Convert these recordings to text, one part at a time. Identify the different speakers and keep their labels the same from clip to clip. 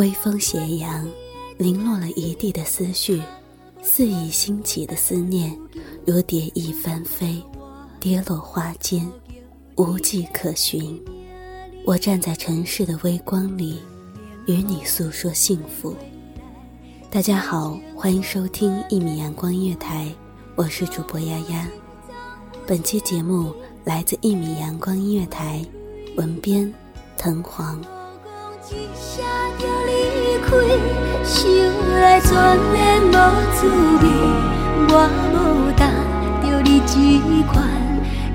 Speaker 1: 微风斜阳，零落了一地的思绪，肆意兴起的思念，如蝶翼翻飞，跌落花间，无迹可寻。我站在城市的微光里，与你诉说幸福。大家好，欢迎收听一米阳光音乐台，我是主播丫丫。本期节目来自一米阳光音乐台，文编藤黄。
Speaker 2: 开，想来全然无滋味。我无答着你这款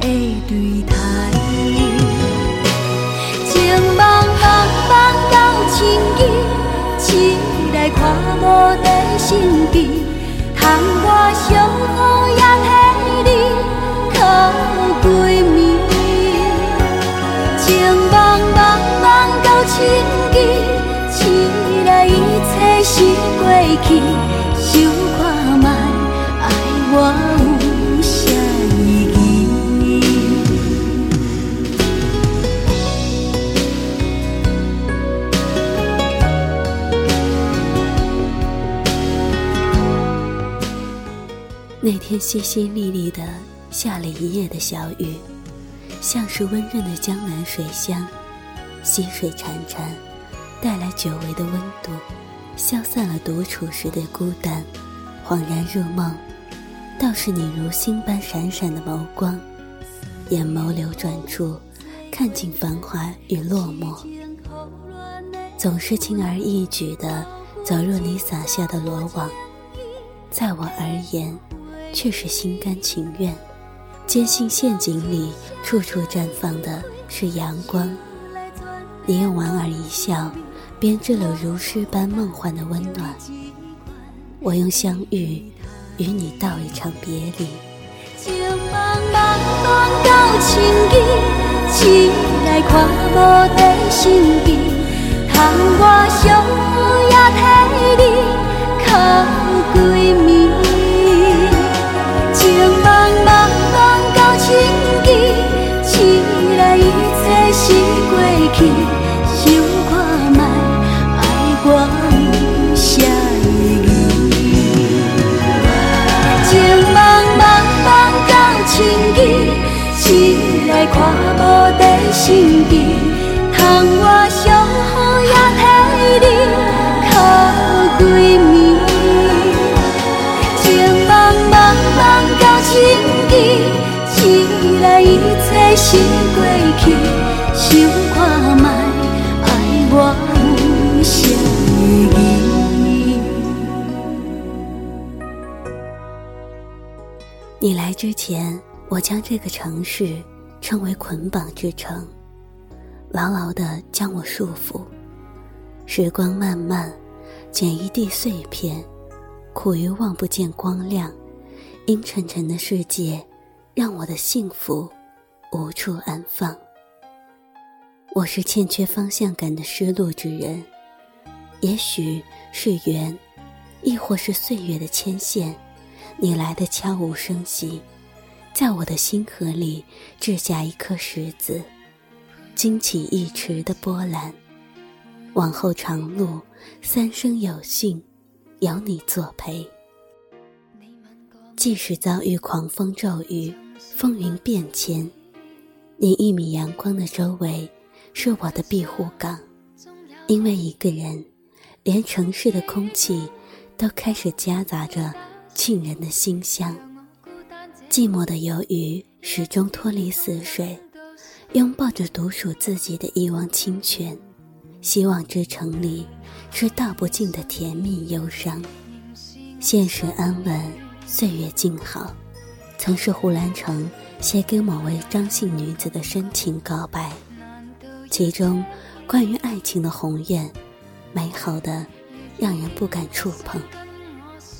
Speaker 2: 的对待，情茫茫茫到千机，起来看无在身边，窗外上好也替你靠闺蜜。情茫茫茫到千机，醒来一切是过去。想看卖，爱我有啥意义？
Speaker 1: 那天淅淅沥沥的下了一夜的小雨，像是温润的江南水乡，溪水潺潺，带来久违的温度，消散了独处时的孤单。恍然入梦，倒是你如星般闪闪的眸光，眼眸流转处，看尽繁华与落寞，总是轻而易举地走入你撒下的罗网，在我而言。却是心甘情愿，坚信陷阱里处处绽放的是阳光。你用莞尔一笑，编织了如诗般梦幻的温暖。我用相遇，与你道一场别离。
Speaker 2: 情茫茫茫到千机，醒来看无在身边，窗外上好也替你靠闺蜜。无在身边，窗外上好也替你靠闺蜜。情茫茫茫到千机，醒来一切是过去。想看卖，我有啥意义？
Speaker 1: 你来之前，我将这个城市称为捆绑之城，牢牢地将我束缚。时光漫漫，捡一地碎片，苦于望不见光亮。阴沉沉的世界，让我的幸福无处安放。我是欠缺方向感的失落之人，也许是缘，亦或是岁月的牵线，你来的悄无声息，在我的心河里掷下一颗石子，惊起一池的波澜。往后长路，三生有幸，有你作陪。即使遭遇狂风骤雨、风云变迁，你一米阳光的周围是我的庇护港。因为一个人，连城市的空气都开始夹杂着沁人的馨香。寂寞的鱿鱼始终脱离死水，拥抱着独属自己的一汪清泉。希望之城里是道不尽的甜蜜忧伤，现实安稳。岁月静好，曾是胡兰成写给某位张姓女子的深情告白，其中关于爱情的鸿雁，美好的让人不敢触碰。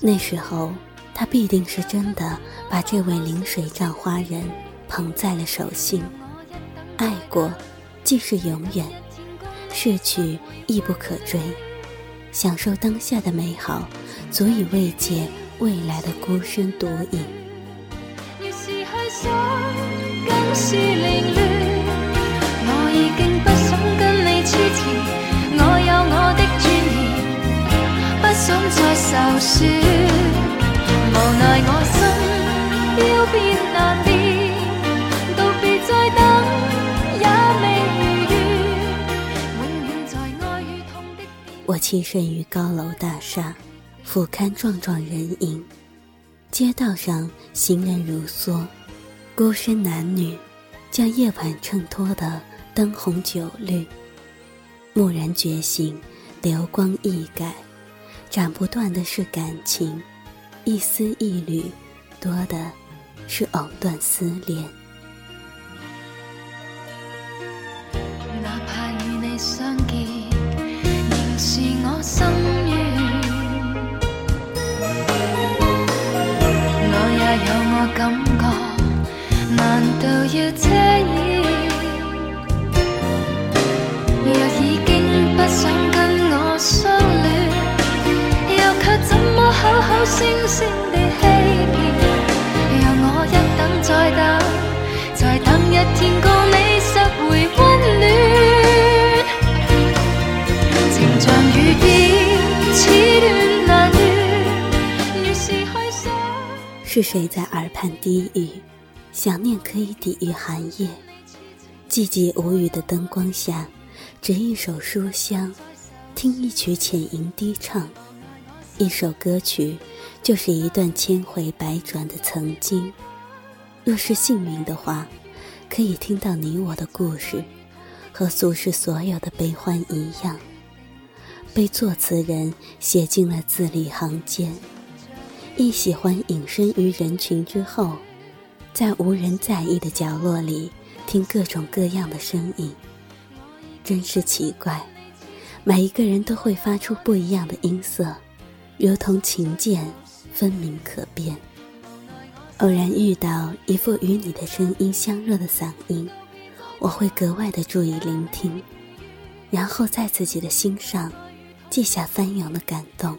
Speaker 1: 那时候，他必定是真的把这位临水葬花人捧在了手心。爱过，即是永远；逝去，亦不可追。享受当下的美好，足以慰藉。未来的孤身独影。
Speaker 2: 越是去想，更是凌乱。我已经不想跟你痴缠，我有我的尊严，不想再受损。无奈我心难变，道别再等也未如愿，永远在爱与痛的。
Speaker 1: 我栖身于高楼大厦。俯瞰幢幢人影，街道上行人如梭，孤身男女，将夜晚衬托得灯红酒绿。蓦然觉醒，流光易改，斩不断的是感情，一丝一缕，多的是藕断丝连。
Speaker 2: 哪怕与你相见，仍是我心。感觉难道要遮掩？是
Speaker 1: 谁在耳畔低语？想念可以抵御寒夜。寂寂无语的灯光下，执一首书香，听一曲浅吟低唱。一首歌曲，就是一段千回百转的曾经。若是幸运的话，可以听到你我的故事，和俗世所有的悲欢一样，被作词人写进了字里行间。亦喜欢隐身于人群之后，在无人在意的角落里听各种各样的声音。真是奇怪，每一个人都会发出不一样的音色，如同琴键分明可辨。偶然遇到一副与你的声音相若的嗓音，我会格外的注意聆听，然后在自己的心上记下翻涌的感动。